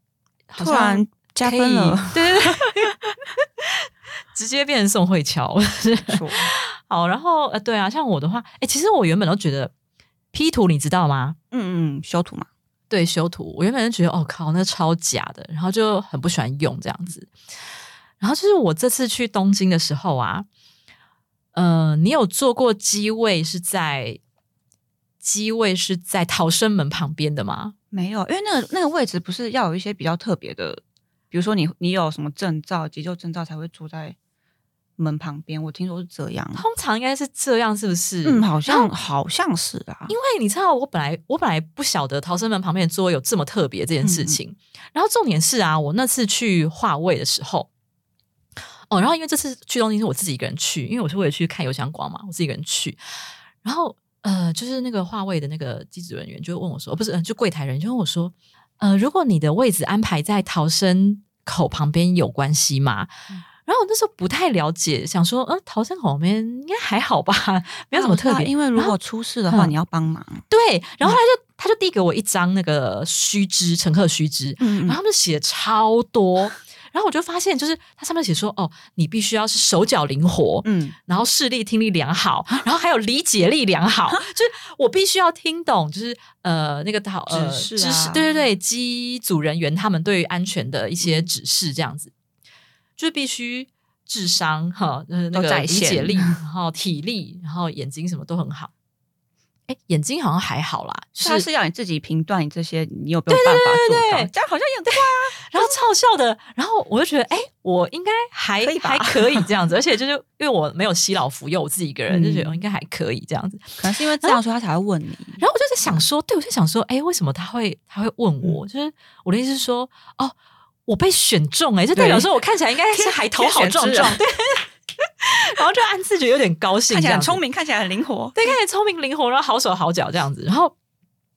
突然加分了，对对 对，直接变成宋慧乔。好，然后呃，对啊，像我的话，哎，其实我原本都觉得 P 图你知道吗？嗯嗯，修图嘛，对，修图。我原本就觉得哦靠，那超假的，然后就很不喜欢用这样子。然后就是我这次去东京的时候啊，呃，你有坐过机位是在机位是在逃生门旁边的吗？没有，因为那个那个位置不是要有一些比较特别的，比如说你你有什么证照、急救证照才会坐在门旁边。我听说是这样，通常应该是这样，是不是？嗯，好像好像是啊。因为你知道，我本来我本来不晓得逃生门旁边的座位有这么特别这件事情。然后重点是啊，我那次去化位的时候。哦，然后因为这次去东京是我自己一个人去，因为我是为了去看油箱光嘛，我自己一个人去。然后呃，就是那个话位的那个机组人员就问我说：“不是，就柜台人就问我说，呃，如果你的位置安排在逃生口旁边有关系吗？”然后我那时候不太了解，想说，呃，逃生口旁边应该还好吧，没有什么特别。因为如果出事的话，你要帮忙。对，然后他就他就递给我一张那个须知，乘客须知，然后他们写超多。然后我就发现，就是它上面写说，哦，你必须要是手脚灵活，嗯，然后视力听力良好，然后还有理解力良好，就是我必须要听懂，就是呃那个导呃指示，对对对，机组人员他们对于安全的一些指示，这样子，就是必须智商哈，那个理解力，然后体力，然后眼睛什么都很好。哎，眼睛好像还好啦，他是要你自己评断你这些，你有没有办法做到？这样好像也对啊。然后超笑的，然后我就觉得，哎，我应该还还可以这样子，而且就是因为我没有吸老服幼，我自己一个人就觉得应该还可以这样子。可能是因为这样说他才会问你。然后我就在想说，对我就想说，哎，为什么他会他会问我？就是我的意思是说，哦，我被选中，哎，就代表说我看起来应该是还头好壮壮，对。然后就暗自觉得有点高兴，看起来很聪明，看起来很灵活，对，看起来聪明灵活，然后好手好脚这样子。然后，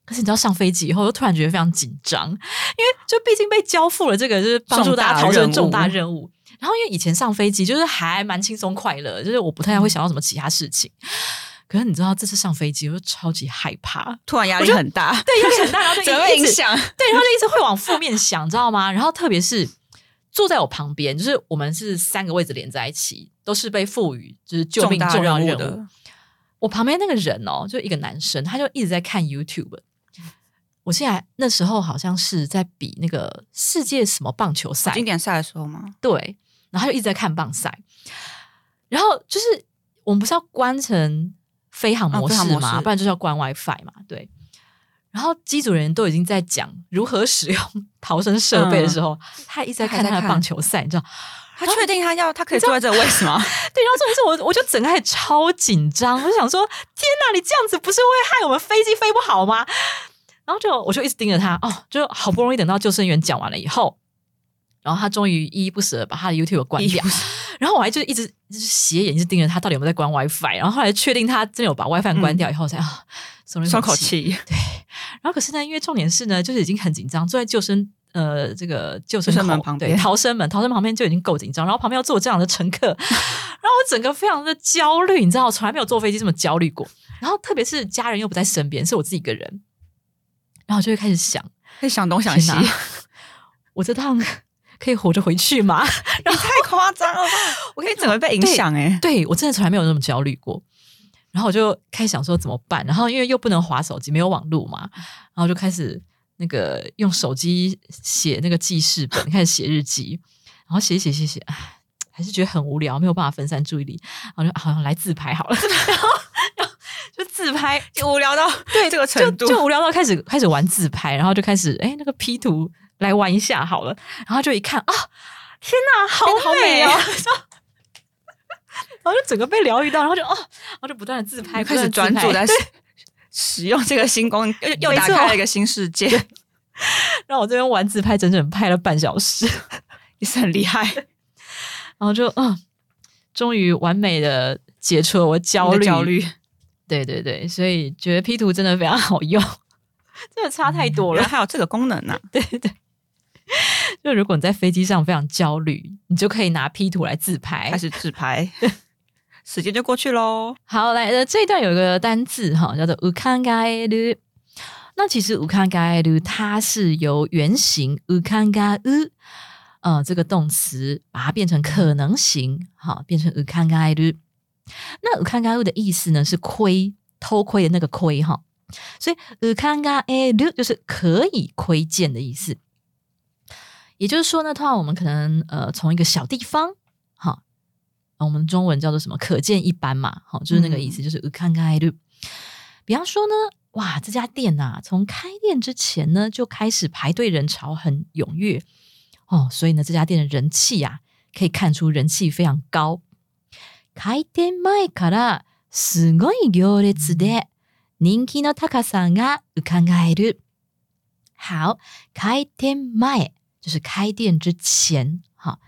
可是你知道上飞机以后，又突然觉得非常紧张，因为就毕竟被交付了这个就是帮助大家逃生重大任务。然后，因为以前上飞机就是还蛮轻松快乐，就是我不太会想到什么其他事情。可是你知道这次上飞机，我就超级害怕，突然压力很大，对，压力很大，然后就 会影响，对，然后就一直会往负面想，知道吗？然后特别是。坐在我旁边，就是我们是三个位置连在一起，都是被赋予就是救命重要任务。我旁边那个人哦，就一个男生，他就一直在看 YouTube。我现在那时候好像是在比那个世界什么棒球赛经典赛的时候吗？对，然后他就一直在看棒赛。然后就是我们不是要关成飞行模式吗？不然就是要关 WiFi 嘛？对。然后机组人员都已经在讲如何使用 逃生设备的时候，他一直在看他的棒球赛，你知道？他确定他要他可以坐在这个位置吗？对，然后重点是我我就整个超紧张，我就想说：天哪，你这样子不是会害我们飞机飞不好吗？然后就我就一直盯着他，哦，就好不容易等到救生员讲完了以后，然后他终于依依不舍把他的 YouTube 关掉，然后我还就一直就是斜眼一直盯着他到底有没有在关 WiFi，然后后来确定他真的有把 WiFi 关掉以后，才啊松了一口气。对。然后可是呢，因为重点是呢，就是已经很紧张，坐在救生呃这个救生门旁边，对，逃生门，逃生旁边就已经够紧张，然后旁边要坐这样的乘客，然后我整个非常的焦虑，你知道，我从来没有坐飞机这么焦虑过。然后特别是家人又不在身边，是我自己一个人，然后就会开始想，会想东想西，我这趟可以活着回去吗？然后太夸张了吧！我可以怎么被影响？哎，对我真的从来没有那么焦虑过。然后我就开始想说怎么办，然后因为又不能划手机，没有网络嘛，然后就开始那个用手机写那个记事本，开始写日记，然后写写写写，唉，还是觉得很无聊，没有办法分散注意力，然后就好像来自拍好了，然后就自拍，无聊到对这个程度，就无聊到开始开始玩自拍，然后就开始哎那个 P 图来玩一下好了，然后就一看啊，天哪，好美哦！然后就整个被疗愈到，然后就哦，然后就不断的自拍，开始专注在使用这个新功，又又打开了一个新世界。让我这边玩自拍，整整拍了半小时，也是很厉害。然后就嗯，终于完美的解除了我焦虑。焦虑，对对对，所以觉得 P 图真的非常好用，真的差太多了。还有这个功能呢？对对。就如果你在飞机上非常焦虑，你就可以拿 P 图来自拍，开始自拍，时间就过去喽。好，来，呃，这一段有一个单字哈，叫做 ukangai 那其实 ukangai 它是由原型 ukangai 呃这个动词把它变成可能型，好，变成 ukangai 那 ukangai 的意思呢是窥、偷窥的那个窥哈，所以 ukangai 就是可以窥见的意思。也就是说呢，通常我们可能呃从一个小地方，我们中文叫做什么？可见一斑嘛，好，就是那个意思，就是看看的。比方说呢，哇，这家店呐，从开店之前呢就开始排队人潮很踊跃哦，所以呢，这家店的人气呀，可以看出人气非常高。開店前からすごい行列で人気の高さが伺える。好，開店前。就是开店之前，哈，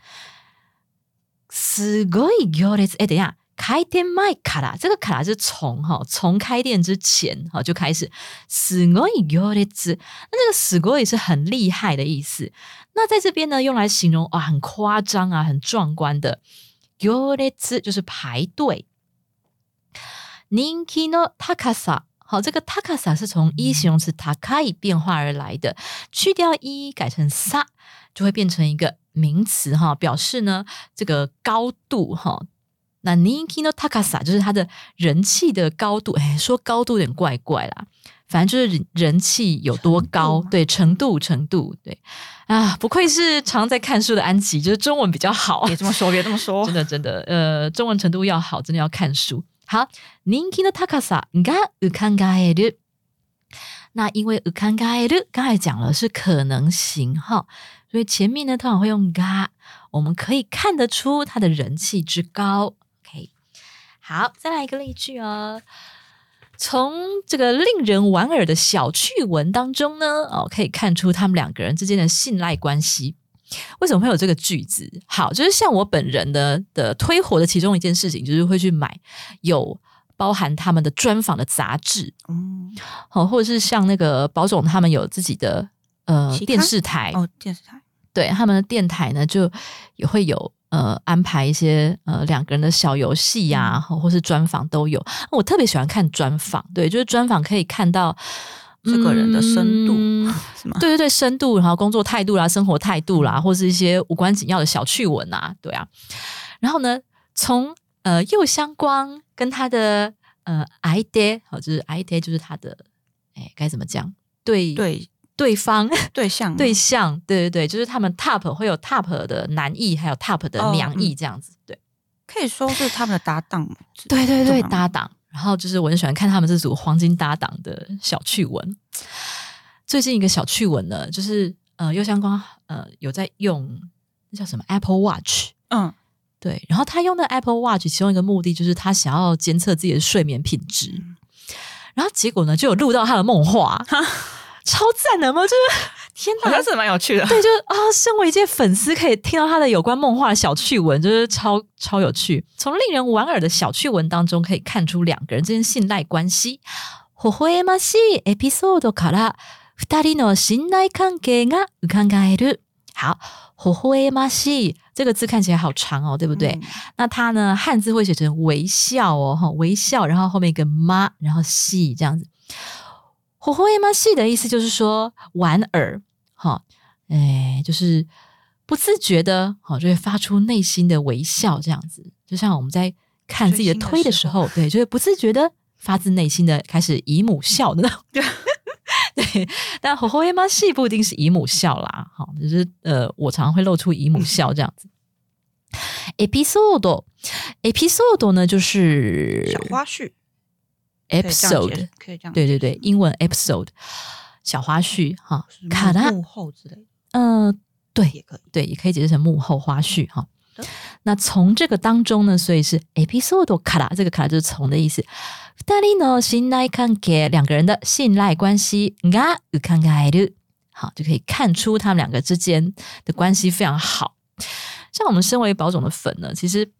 すごい行列。哎，等一下，开店前卡拉，这个卡拉是从哈，从开店之前哈就开始。すごい行列，那这个すごい是很厉害的意思。那在这边呢，用来形容啊，很夸张啊，很壮观的。行列就是排队。人気の高さ。好，这个タカサ是从一形容词タカイ变化而来的，去掉一改成サ，就会变成一个 名词哈，表示呢这个高度哈。那人気のタカサ就是它的人气的高度，哎，说高度有点怪怪啦，反正就是人气有多高，对程度程度对啊，不愧是常在看书的安琪，就是中文比较好，别这么说，别这么说，真的真的，呃，中文程度要好，真的要看书。好，人気の高さが浮かえる。那因为浮かえる，刚才讲了是可能型哈， 所以前面呢通常会用嘎，我们可以看得出它的人气之高。OK，好，再来一个例句哦。从这个令人莞尔的小趣闻当中呢，哦，可以看出他们两个人之间的信赖关系。为什么会有这个句子？好，就是像我本人的的推火的其中一件事情，就是会去买有包含他们的专访的杂志，嗯，好，或者是像那个保总他们有自己的呃电视台哦，电视台，对他们的电台呢，就也会有呃安排一些呃两个人的小游戏呀，或是专访都有。我特别喜欢看专访，对，就是专访可以看到。这个人的深度 是吗？对对对，深度，然后工作态度啦，生活态度啦，或是一些无关紧要的小趣闻啊，对啊。然后呢，从呃右相光跟他的呃 ID，好，就是 ID 就是他的，哎，该怎么讲？对对，对方 对象对象，对对对，就是他们 top 会有 top 的男艺，还有 top 的娘艺这样子，对，可以说是他们的搭档 对对对，搭档。然后就是我很喜欢看他们这组黄金搭档的小趣闻。最近一个小趣闻呢，就是呃，右相光呃有在用那叫什么 Apple Watch，嗯，对。然后他用的 Apple Watch 其中一个目的就是他想要监测自己的睡眠品质。然后结果呢，就有录到他的梦话，超赞的吗？就是。天哪，好像是蛮有趣的。对，就是啊，身为一届粉丝，可以听到他的有关梦话的小趣闻，就是超超有趣。从令人莞尔的小趣闻当中，可以看出两个人之间信赖关系。ほほえましいエピソードから二人の信頼関係が伺える。好，ほほえましい这个字看起来好长哦，对不对？那它呢，汉字会写成微笑哦，哈，微笑，然后后面一个ま，然后し这样子。 ほほえましい的意思就是说莞尔。好，哎，就是不自觉的，好，就会发出内心的微笑，这样子，就像我们在看自己的推的时候，对，就会不自觉的发自内心的开始姨母笑的那种，对。但火火 A 妈戏不一定是姨母笑啦，好，就是呃，我常常会露出姨母笑这样子。episode，episode 呢，就是小花絮 ，episode 可以这样，对对对，英文 episode。小花絮哈，卡拉幕后之类，嗯，对，也可以，对，也可以解释成幕后花絮哈。 那从这个当中呢，所以是 episode 卡拉，这个卡拉就是从的意思。二人の信頼関係，两个人的信赖关系がうかがえる。好，就可以看出他们两个之间的关系非常好。像我们身为宝种的粉呢，其实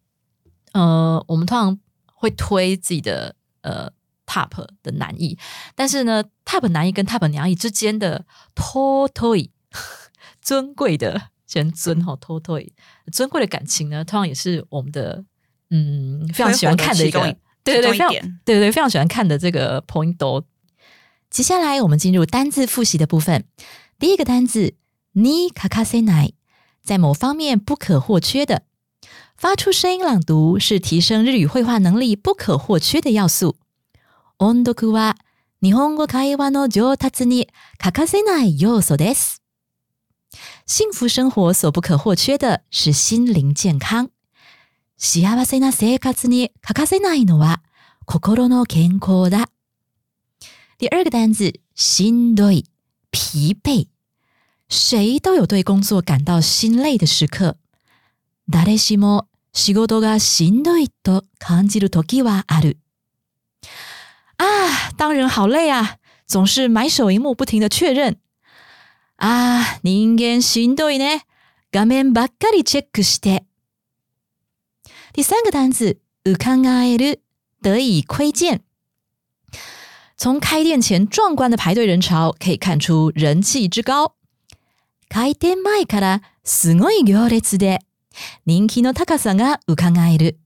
呃，我们通常会推自己的呃 top 的男艺，但是呢，top 男艺跟 top 娘艺之间的 Totoy 尊贵的。先尊哈偷偷尊贵的感情呢，通常也是我们的嗯非常喜欢看的一个，对对对，非常对对非常喜欢看的这个 point。接下来我们进入单字复习的部分。第一个单字，ni kakasenai，在某方面不可或缺的。发出声音朗读是提升日语绘画能力不可或缺的要素。音読は日本語会話の上達に欠かせない要素です。幸福生活所不可或缺的是心灵健康。幸せな生活に欠かせないのは心の健康だ。第二个单字，しんどい，疲惫。谁都有对工作感到心累的时刻。誰しも仕事がしんどいと感じる時はある。啊，当人好累啊，总是埋首荧幕，不停的确认。啊，人間しんどいね。画面ばっかりチェックして。第三个单词，うかがえる，得以窥见。从开店前壮观的排队人潮可以看出人气之高。開店前からすごい行列で、人気の高さがうかがえる。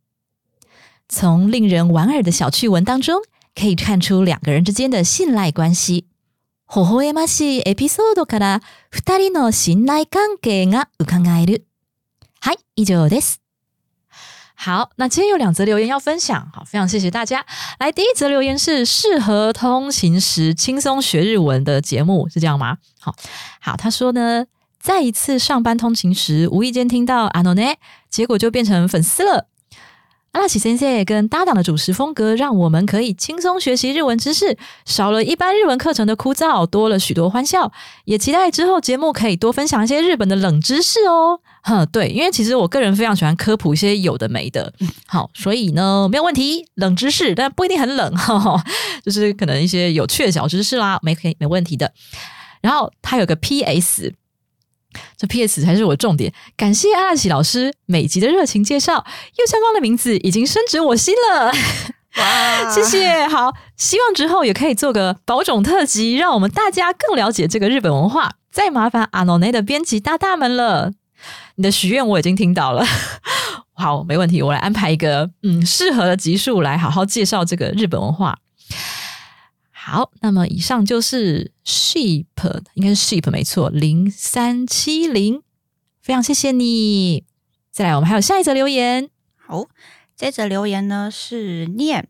从令人莞尔的小趣闻当中， 可以看出两个人之间的信赖关系。微笑ましいエピソードから二人の信頼関係が伺える。はい、以上です。好，那今天有两则留言要分享，好，非常谢谢大家。来，第一则留言是适合通勤时轻松学日文的节目，是这样吗？好好，他说呢，在一次上班通勤时，无意间听到阿诺内，结果就变成粉丝了。 阿拉奇先生跟搭档的主持风格，让我们可以轻松学习日文知识，少了一般日文课程的枯燥，多了许多欢笑。也期待之后节目可以多分享一些日本的冷知识哦。哼，对，因为其实我个人非常喜欢科普一些有的没的。好，所以呢，没有问题，冷知识，但不一定很冷哈，就是可能一些有趣的小知识啦，没可以没问题的。然后他有个 P.S。这 P.S. 才是我重点，感谢阿拉喜老师每集的热情介绍，右下方的名字已经深植我心了，哇，谢谢，好，希望之后也可以做个保种特辑，让我们大家更了解这个日本文化。再麻烦阿诺内的编辑大大们了，你的许愿我已经听到了，好，没问题，我来安排一个嗯适合的集数来好好介绍这个日本文化。好，那么以上就是 sheep，应该是 sheep 没错，零三七零，非常谢谢你。再来，我们还有下一则留言。好，这则留言呢是念，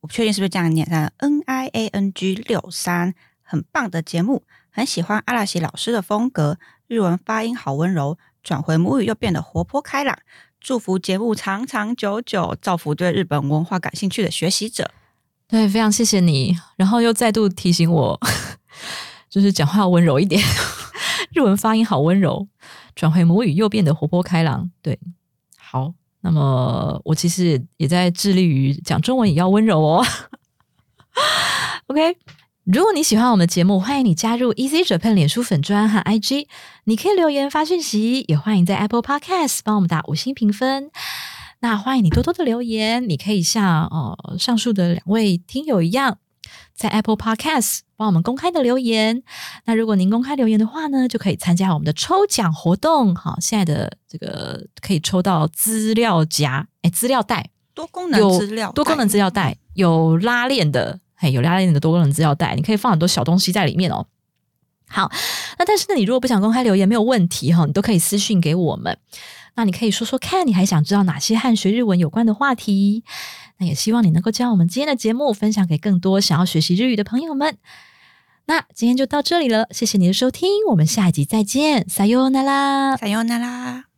我不确定是不是这样念，但 N I A N G 六三，很棒的节目，很喜欢阿拉西老师的风格，日文发音好温柔，转回母语又变得活泼开朗。祝福节目长长久久，造福对日本文化感兴趣的学习者。对，非常谢谢你，然后又再度提醒我，就是讲话要温柔一点，日文发音好温柔，转回母语又变得活泼开朗。对，好，那么我其实也在致力于讲中文也要温柔哦。OK，如果你喜欢我们的节目，欢迎你加入 Easy Japan 脸书粉专和 IG，你可以留言发讯息，也欢迎在 Apple Podcast 帮我们打五星评分。那欢迎你多多的留言，你可以像呃上述的两位听友一样，在 Apple Podcast 帮我们公开的留言。那如果您公开留言的话呢，就可以参加我们的抽奖活动。好，现在的这个可以抽到资料夹，哎，资料袋，多功能资料，多功能资料袋，有拉链的，嘿，有拉链的多功能资料袋，你可以放很多小东西在里面哦。好，那但是呢，你如果不想公开留言，没有问题哈，你都可以私信给我们。那你可以说说看，你还想知道哪些和学日文有关的话题？那也希望你能够将我们今天的节目分享给更多想要学习日语的朋友们。那今天就到这里了，谢谢你的收听，我们下一集再见，撒由那拉，撒由那拉。